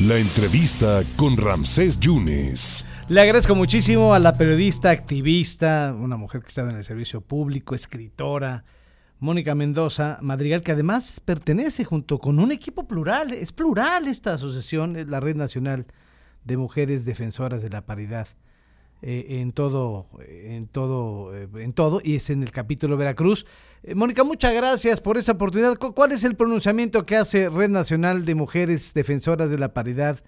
La entrevista con Ramsés Yunes. Le agradezco muchísimo a la periodista, activista, una mujer que está en el servicio público, escritora, Mónica Mendoza Madrigal, que además pertenece junto con un equipo plural, es plural esta asociación, es la Red Nacional de Mujeres Defensoras de la Paridad. Eh, en todo, en todo, eh, en todo, y es en el capítulo Veracruz. Eh, Mónica, muchas gracias por esta oportunidad. ¿Cuál es el pronunciamiento que hace Red Nacional de Mujeres Defensoras de la Paridad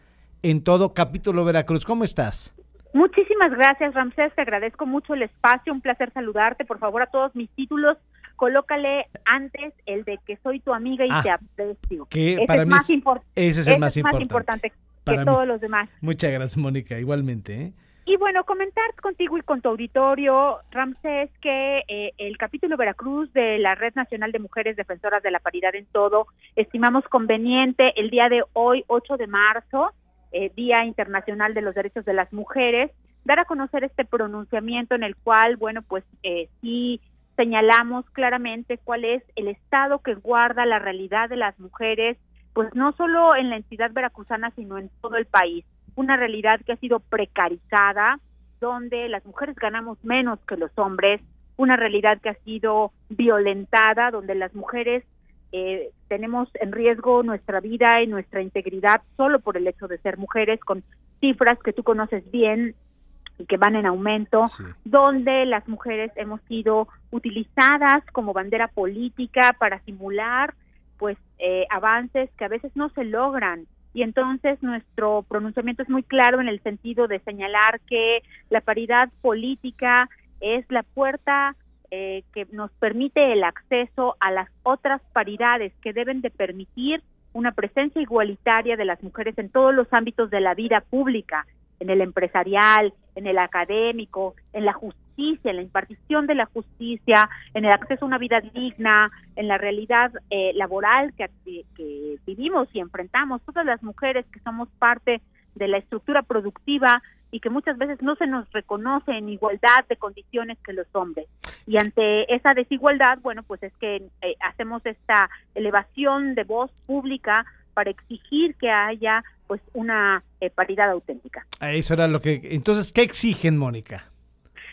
en todo capítulo Veracruz? ¿Cómo estás? Muchísimas gracias, Ramsés. Te agradezco mucho el espacio. Un placer saludarte. Por favor, a todos mis títulos, colócale antes el de que soy tu amiga y ah, te aprecio. Que para es mí más ese es el más, importante. que todos los demás. Muchas gracias, Mónica. Igualmente. ¿eh? Y bueno, comentar contigo y con tu auditorio, Ramsés, que eh, el capítulo Veracruz de la Red Nacional de Mujeres Defensoras de la Paridad en Todo, estimamos conveniente el día de hoy, 8 de marzo, eh, Día Internacional de los Derechos de las Mujeres, dar a conocer este pronunciamiento en el cual, bueno, pues eh, sí señalamos claramente cuál es el estado que guarda la realidad de las mujeres, pues no solo en la entidad veracruzana, sino en todo el país una realidad que ha sido precarizada, donde las mujeres ganamos menos que los hombres, una realidad que ha sido violentada, donde las mujeres eh, tenemos en riesgo nuestra vida y nuestra integridad solo por el hecho de ser mujeres, con cifras que tú conoces bien y que van en aumento, donde las mujeres hemos sido utilizadas como bandera política para simular pues eh, avances que a veces no se logran y entonces nuestro pronunciamiento es muy claro en el sentido de señalar que la paridad política es la puerta eh, que nos permite el acceso a las otras paridades que deben de permitir una presencia igualitaria de las mujeres en todos los ámbitos de la vida pública, en el empresarial, en el académico, en la justicia en la impartición de la justicia, en el acceso a una vida digna, en la realidad eh, laboral que, vivimos y enfrentamos, todas las mujeres que somos parte de la estructura productiva y que muchas veces no se nos reconoce en igualdad de condiciones que los hombres. Y ante esa desigualdad, bueno, pues es que eh, hacemos esta elevación de voz pública para exigir que haya pues una eh, paridad auténtica. Eso era lo que entonces qué exigen, Mónica?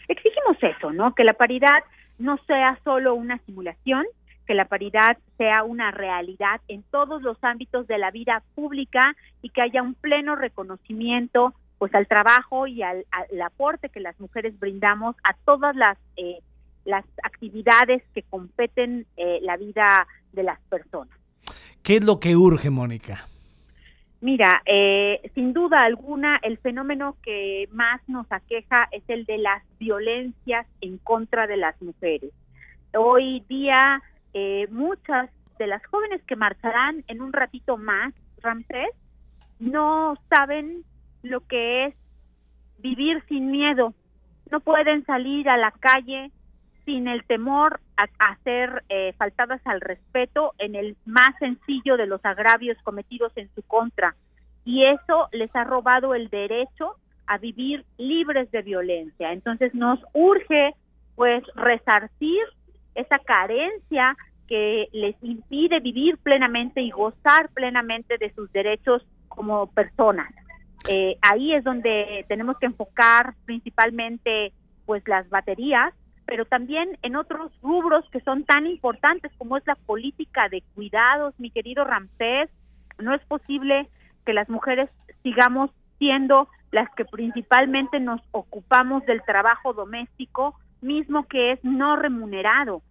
exigimos eso, ¿no? Que la paridad no sea solo una simulación, que la paridad sea una realidad en todos los ámbitos de la vida pública y que haya un pleno reconocimiento pues al trabajo y al, aporte que las mujeres brindamos a todas las eh, las actividades que competen eh, la vida de las personas. ¿Qué es lo que urge, Mónica? Mira, eh, sin duda alguna, el fenómeno que más nos aqueja es el de las violencias en contra de las mujeres. Hoy día, eh, muchas de las jóvenes que marcharán en un ratito más, Ramsés, no saben lo que es vivir sin miedo. No pueden salir a la calle sin el temor a, ser eh, faltadas al respeto en el más sencillo de los agravios cometidos en su contra. Y eso les ha robado el derecho a vivir libres de violencia. Entonces nos urge pues resarcir esa carencia que les impide vivir plenamente y gozar plenamente de sus derechos como personas. Eh, ahí es donde tenemos que enfocar principalmente pues las baterías pero también en otros rubros que son tan importantes como es la política de cuidados, mi querido Ramsés. No es posible que las mujeres sigamos siendo las que principalmente nos ocupamos del trabajo doméstico mismo que es no remunerado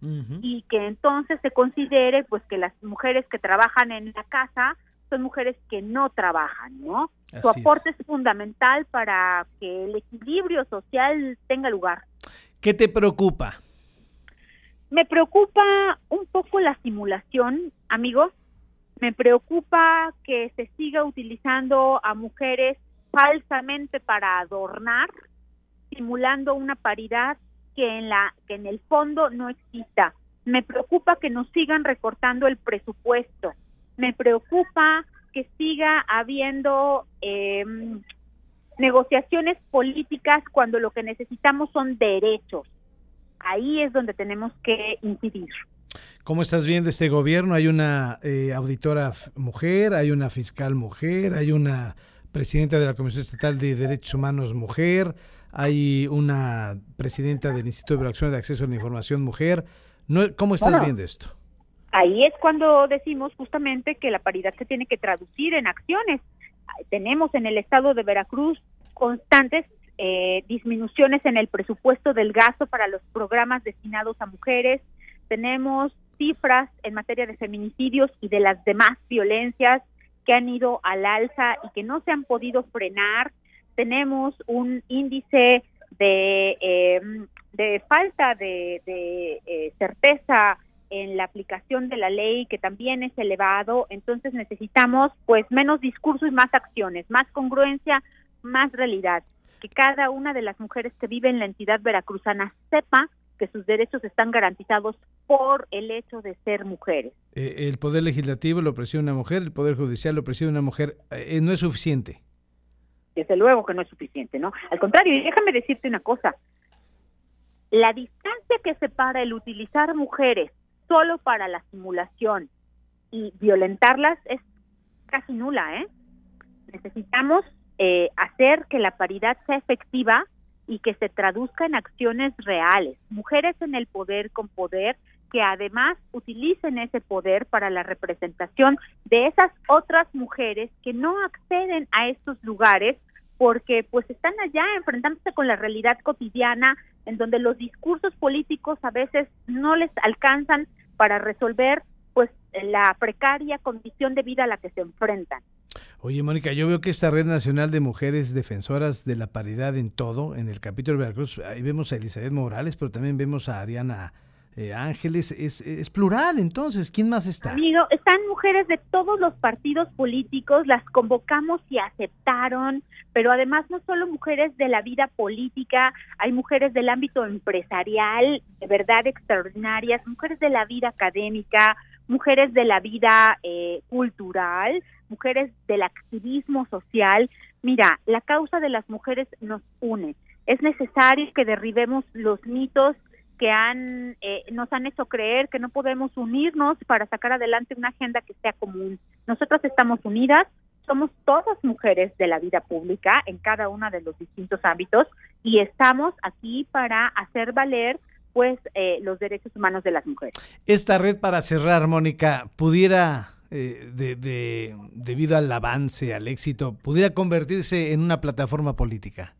y que entonces se considere pues que las mujeres que trabajan en la casa son mujeres que no trabajan, ¿no? Su aporte es fundamental para que el equilibrio social tenga lugar. ¿Qué te preocupa? Me preocupa un poco la simulación, amigos. Me preocupa que se siga utilizando a mujeres falsamente para adornar, simulando una paridad que en la que en el fondo no exista. Me preocupa que nos sigan recortando el presupuesto. Me preocupa que siga habiendo eh, negociaciones políticas cuando lo que necesitamos son derechos. Ahí es donde tenemos que incidir. ¿Cómo estás viendo este gobierno? Hay una eh, auditora mujer, hay una fiscal mujer, hay una presidenta de la Comisión Estatal de Derechos Humanos mujer, hay una presidenta del Instituto de Evaluación de Acceso a la Información mujer. ¿Cómo estás viendo esto? Ahí es cuando decimos justamente que la paridad se tiene que traducir en acciones. Tenemos en el estado de Veracruz constantes eh, disminuciones en el presupuesto del gasto para los programas destinados a mujeres. Tenemos cifras en materia de feminicidios y de las demás violencias que han ido al alza y que no se han podido frenar. Tenemos un índice de, eh, de falta de, eh, certeza en la aplicación de la ley que también es elevado, entonces necesitamos pues menos discurso y más acciones, más congruencia, más realidad, que cada una de las mujeres que vive en la entidad veracruzana sepa que sus derechos están garantizados por el hecho de ser mujeres. Eh, el poder legislativo lo preside una mujer, el poder judicial lo preside una mujer, eh, no es suficiente. Desde luego que no es suficiente, ¿no? Al contrario, y déjame decirte una cosa, la distancia que separa el utilizar mujeres solo para la simulación y violentarlas es casi nula, ¿eh? Necesitamos eh, hacer que la paridad sea efectiva y que se traduzca en acciones reales. Mujeres en el poder con poder que además utilicen ese poder para la representación de esas otras mujeres que no acceden a estos lugares porque pues están allá enfrentándose con la realidad cotidiana en donde los discursos políticos a veces no les alcanzan para resolver pues la precaria condición de vida a la que se enfrentan. Oye, Mónica, yo veo que esta Red Nacional de Mujeres Defensoras de la Paridad en todo, en el capítulo de Veracruz, ahí vemos a Elizabeth Morales, pero también vemos a Ariana eh, Ángeles, es, plural, entonces, ¿quién más está? Amigo, están mujeres de todos los partidos políticos, las convocamos y aceptaron, pero además no solo mujeres de la vida política, hay mujeres del ámbito empresarial, de verdad extraordinarias, mujeres de la vida académica, mujeres de la vida eh, cultural, mujeres del activismo social. Mira, la causa de las mujeres nos une. Es necesario que derribemos los mitos que han eh, nos han hecho creer que no podemos unirnos para sacar adelante una agenda que sea común. Nosotras estamos unidas, somos todas mujeres de la vida pública en cada uno de los distintos ámbitos y estamos aquí para hacer valer pues eh, los derechos humanos de las mujeres. Esta red, para cerrar, Mónica, pudiera, eh, de, debido al avance, al éxito, pudiera convertirse en una plataforma política.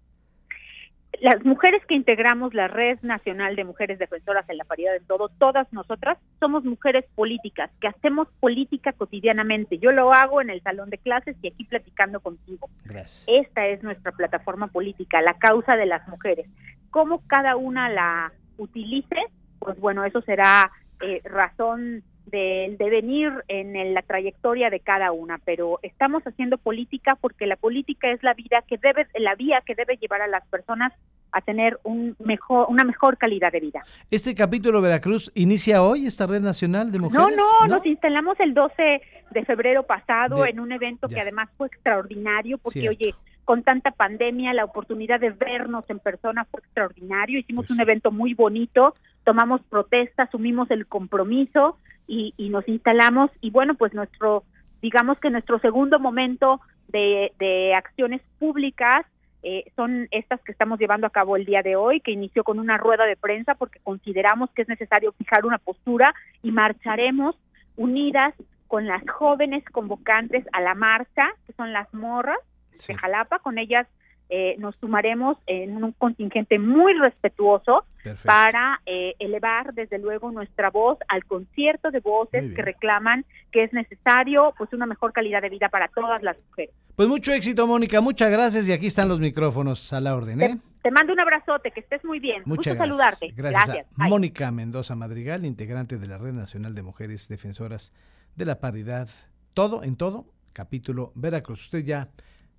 Las mujeres que integramos la Red Nacional de Mujeres Defensoras en la Paridad de Todo, todas nosotras somos mujeres políticas, que hacemos política cotidianamente. Yo lo hago en el salón de clases y aquí platicando contigo. Gracias. Esta es nuestra plataforma política, la causa de las mujeres. Cómo cada una la utilice, pues bueno, eso será eh, razón del devenir en la trayectoria de cada una, pero estamos haciendo política porque la política es la vida que debe, la vía que debe llevar a las personas a tener un mejor, una mejor calidad de vida. Este capítulo Veracruz inicia hoy esta red nacional de mujeres. No, no, nos instalamos el 12 de febrero pasado en un evento que además fue extraordinario porque oye con tanta pandemia, la oportunidad de vernos en persona fue extraordinario. Hicimos pues un evento muy bonito, tomamos protesta, asumimos el compromiso y, nos instalamos. Y bueno, pues nuestro, digamos que nuestro segundo momento de, acciones públicas eh, son estas que estamos llevando a cabo el día de hoy, que inició con una rueda de prensa porque consideramos que es necesario fijar una postura y marcharemos unidas con las jóvenes convocantes a la marcha, que son las morras, de Jalapa. Con ellas eh, nos sumaremos en un contingente muy respetuoso para eh, elevar desde luego nuestra voz al concierto de voces que reclaman que es necesario pues una mejor calidad de vida para todas las mujeres. Pues mucho éxito Mónica, muchas gracias y aquí están los micrófonos a la orden. ¿eh? Te, mando un abrazote, que estés muy bien. Muchas Gusto saludarte. Gracias. Mónica Mendoza Madrigal, integrante de la Red Nacional de Mujeres Defensoras de la Paridad. Todo en todo, capítulo Veracruz. Usted ya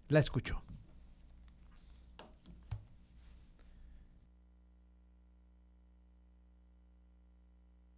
la escuchó.